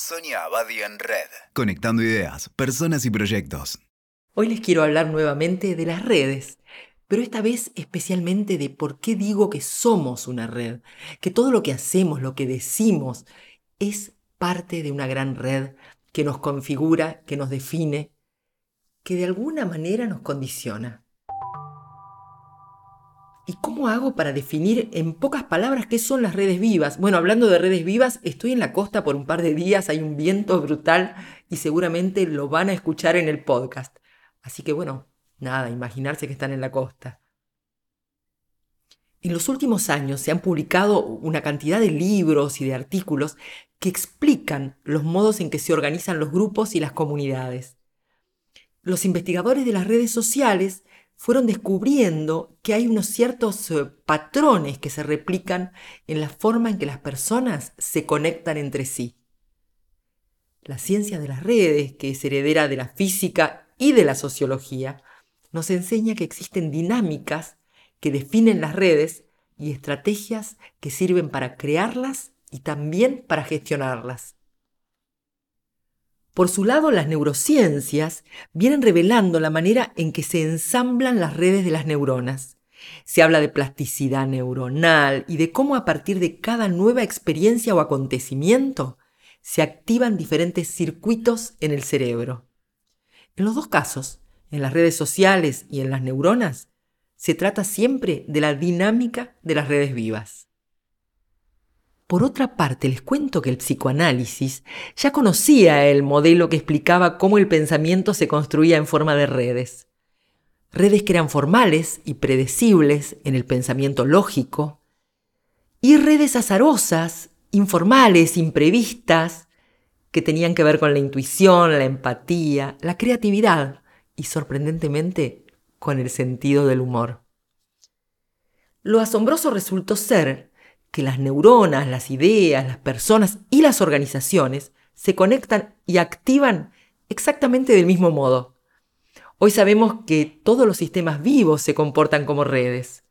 Sonia Abadi en Red. Conectando ideas, personas y proyectos. Hoy les quiero hablar nuevamente de las redes, pero esta vez especialmente de por qué digo que somos una red, que todo lo que hacemos, lo que decimos, es parte de una gran red que nos configura, que nos define, que de alguna manera nos condiciona. ¿Y cómo hago para definir en pocas palabras qué son las redes vivas? Bueno, hablando de redes vivas, estoy en la costa por un par de días, hay un viento brutal y seguramente lo van a escuchar en el podcast. Así que bueno, nada, imaginarse que están en la costa. En los últimos años se han publicado una cantidad de libros y de artículos que explican los modos en que se organizan los grupos y las comunidades. Los investigadores de las redes sociales fueron descubriendo que hay unos ciertos eh, patrones que se replican en la forma en que las personas se conectan entre sí. La ciencia de las redes, que es heredera de la física y de la sociología, nos enseña que existen dinámicas que definen las redes y estrategias que sirven para crearlas y también para gestionarlas. Por su lado, las neurociencias vienen revelando la manera en que se ensamblan las redes de las neuronas. Se habla de plasticidad neuronal y de cómo a partir de cada nueva experiencia o acontecimiento se activan diferentes circuitos en el cerebro. En los dos casos, en las redes sociales y en las neuronas, se trata siempre de la dinámica de las redes vivas. Por otra parte, les cuento que el psicoanálisis ya conocía el modelo que explicaba cómo el pensamiento se construía en forma de redes. Redes que eran formales y predecibles en el pensamiento lógico, y redes azarosas, informales, imprevistas, que tenían que ver con la intuición, la empatía, la creatividad y, sorprendentemente, con el sentido del humor. Lo asombroso resultó ser que las neuronas, las ideas, las personas y las organizaciones se conectan y activan exactamente del mismo modo. Hoy sabemos que todos los sistemas vivos se comportan como redes,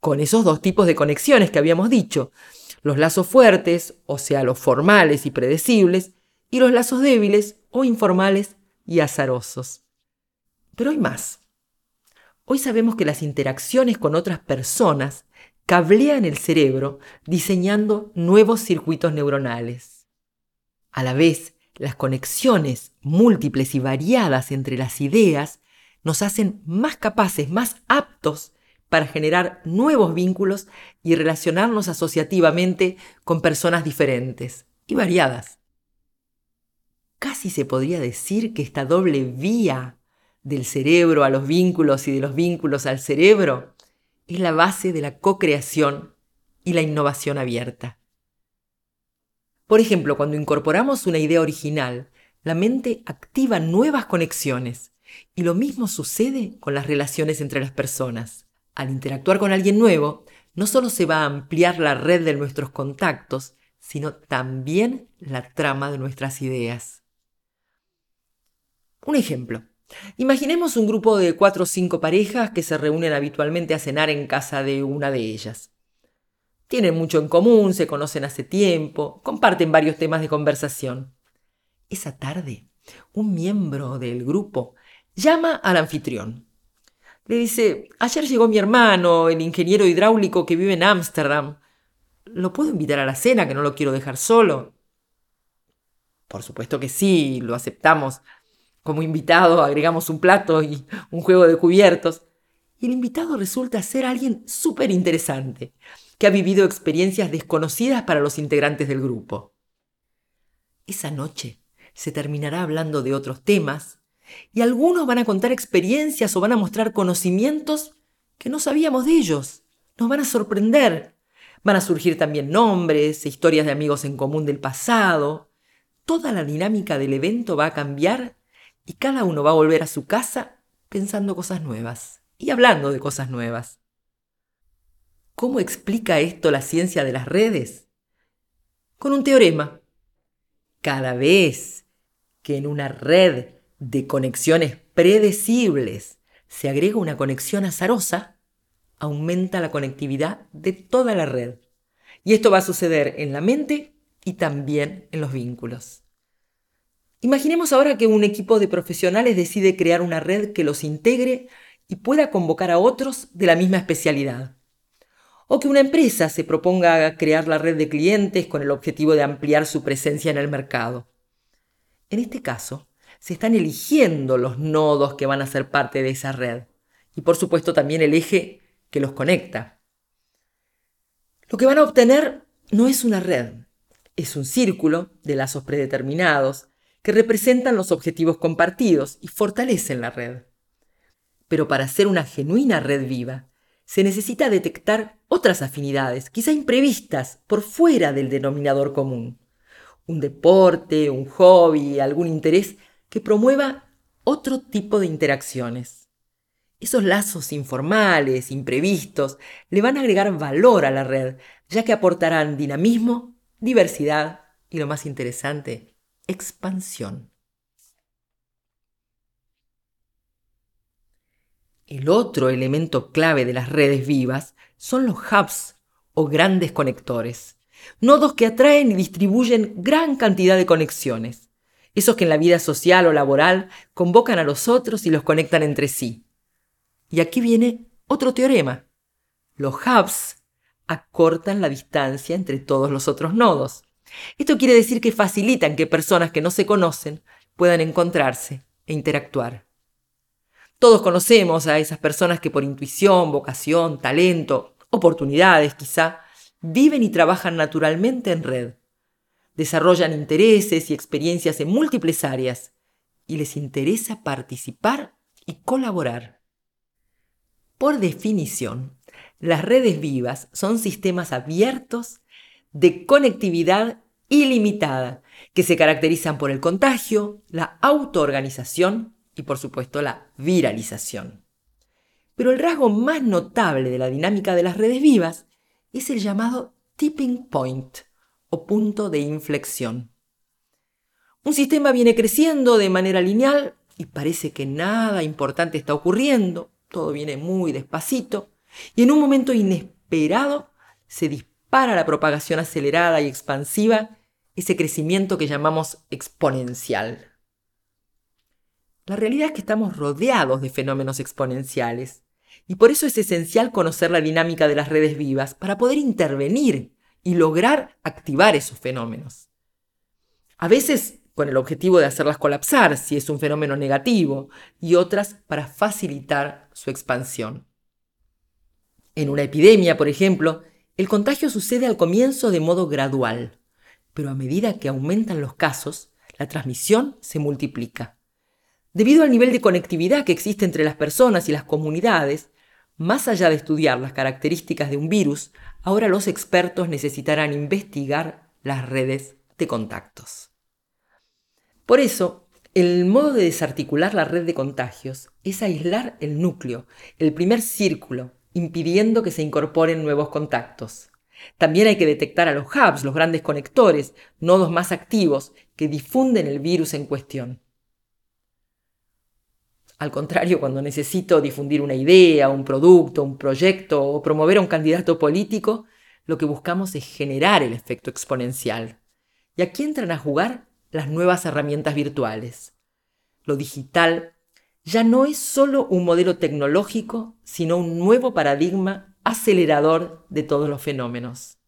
con esos dos tipos de conexiones que habíamos dicho, los lazos fuertes, o sea, los formales y predecibles, y los lazos débiles o informales y azarosos. Pero hay más. Hoy sabemos que las interacciones con otras personas cablean el cerebro diseñando nuevos circuitos neuronales. A la vez, las conexiones múltiples y variadas entre las ideas nos hacen más capaces, más aptos para generar nuevos vínculos y relacionarnos asociativamente con personas diferentes y variadas. Casi se podría decir que esta doble vía del cerebro a los vínculos y de los vínculos al cerebro es la base de la co-creación y la innovación abierta. Por ejemplo, cuando incorporamos una idea original, la mente activa nuevas conexiones y lo mismo sucede con las relaciones entre las personas. Al interactuar con alguien nuevo, no solo se va a ampliar la red de nuestros contactos, sino también la trama de nuestras ideas. Un ejemplo. Imaginemos un grupo de cuatro o cinco parejas que se reúnen habitualmente a cenar en casa de una de ellas. Tienen mucho en común, se conocen hace tiempo, comparten varios temas de conversación. Esa tarde, un miembro del grupo llama al anfitrión. Le dice, ayer llegó mi hermano, el ingeniero hidráulico que vive en Ámsterdam. ¿Lo puedo invitar a la cena, que no lo quiero dejar solo? Por supuesto que sí, lo aceptamos, como invitado agregamos un plato y un juego de cubiertos. Y el invitado resulta ser alguien súper interesante, que ha vivido experiencias desconocidas para los integrantes del grupo. Esa noche se terminará hablando de otros temas y algunos van a contar experiencias o van a mostrar conocimientos que no sabíamos de ellos. Nos van a sorprender. Van a surgir también nombres, historias de amigos en común del pasado. Toda la dinámica del evento va a cambiar y cada uno va a volver a su casa pensando cosas nuevas y hablando de cosas nuevas. ¿Cómo explica esto la ciencia de las redes? Con un teorema. Cada vez que en una red de conexiones predecibles se agrega una conexión azarosa, aumenta la conectividad de toda la red. Y esto va a suceder en la mente y también en los vínculos. Imaginemos ahora que un equipo de profesionales decide crear una red que los integre y pueda convocar a otros de la misma especialidad. O que una empresa se proponga crear la red de clientes con el objetivo de ampliar su presencia en el mercado. En este caso, se están eligiendo los nodos que van a ser parte de esa red y por supuesto también el eje que los conecta. Lo que van a obtener no es una red, es un círculo de lazos predeterminados que representan los objetivos compartidos y fortalecen la red. Pero para ser una genuina red viva, se necesita detectar otras afinidades, quizá imprevistas, por fuera del denominador común. Un deporte, un hobby, algún interés que promueva otro tipo de interacciones. Esos lazos informales, imprevistos, le van a agregar valor a la red, ya que aportarán dinamismo, diversidad y, lo más interesante, expansión. El otro elemento clave de las redes vivas son los hubs o grandes conectores, nodos que atraen y distribuyen gran cantidad de conexiones, esos que en la vida social o laboral convocan a los otros y los conectan entre sí. Y aquí viene otro teorema. Los hubs acortan la distancia entre todos los otros nodos. Esto quiere decir que facilitan que personas que no se conocen puedan encontrarse e interactuar. Todos conocemos a esas personas que por intuición, vocación, talento, oportunidades quizá, viven y trabajan naturalmente en red. Desarrollan intereses y experiencias en múltiples áreas y les interesa participar y colaborar. Por definición, las redes vivas son sistemas abiertos de conectividad ilimitada que se caracterizan por el contagio, la autoorganización y por supuesto la viralización. Pero el rasgo más notable de la dinámica de las redes vivas es el llamado tipping point o punto de inflexión. Un sistema viene creciendo de manera lineal y parece que nada importante está ocurriendo, todo viene muy despacito, y en un momento inesperado se dispara la propagación acelerada y expansiva, ese crecimiento que llamamos exponencial. La realidad es que estamos rodeados de fenómenos exponenciales, y por eso es esencial conocer la dinámica de las redes vivas para poder intervenir y lograr activar esos fenómenos. A veces con el objetivo de hacerlas colapsar si es un fenómeno negativo, y otras para facilitar su expansión. En una epidemia, por ejemplo, el contagio sucede al comienzo de modo gradual, pero a medida que aumentan los casos, la transmisión se multiplica. Debido al nivel de conectividad que existe entre las personas y las comunidades, más allá de estudiar las características de un virus, ahora los expertos necesitarán investigar las redes de contactos. Por eso, el modo de desarticular la red de contagios es aislar el núcleo, el primer círculo, impidiendo que se incorporen nuevos contactos. También hay que detectar a los hubs, los grandes conectores, nodos más activos que difunden el virus en cuestión. Al contrario, cuando necesito difundir una idea, un producto, un proyecto o promover a un candidato político, lo que buscamos es generar el efecto exponencial. Y aquí entran a jugar las nuevas herramientas virtuales. Lo digital ya no es solo un modelo tecnológico, sino un nuevo paradigma acelerador de todos los fenómenos.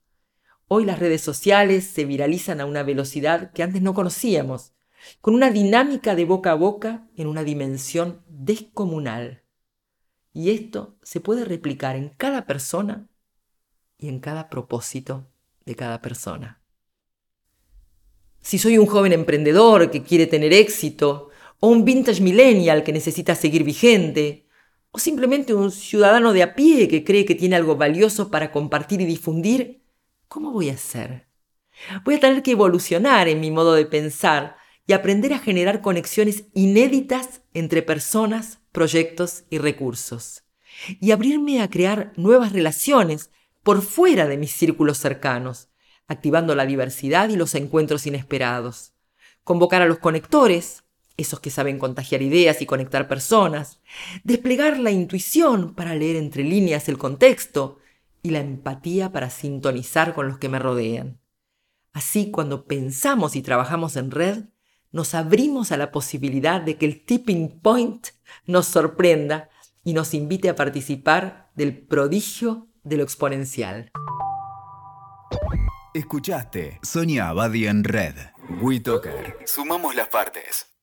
Hoy las redes sociales se viralizan a una velocidad que antes no conocíamos, con una dinámica de boca a boca en una dimensión descomunal. Y esto se puede replicar en cada persona y en cada propósito de cada persona. Si soy un joven emprendedor que quiere tener éxito, o un vintage millennial que necesita seguir vigente, o simplemente un ciudadano de a pie que cree que tiene algo valioso para compartir y difundir, ¿cómo voy a hacer? Voy a tener que evolucionar en mi modo de pensar y aprender a generar conexiones inéditas entre personas, proyectos y recursos. Y abrirme a crear nuevas relaciones por fuera de mis círculos cercanos, activando la diversidad y los encuentros inesperados. Convocar a los conectores, esos que saben contagiar ideas y conectar personas, desplegar la intuición para leer entre líneas el contexto y la empatía para sintonizar con los que me rodean. Así, cuando pensamos y trabajamos en red, nos abrimos a la posibilidad de que el tipping point nos sorprenda y nos invite a participar del prodigio de lo exponencial. Escuchaste Sonia Abadi en Red. WeToker. Sumamos las partes.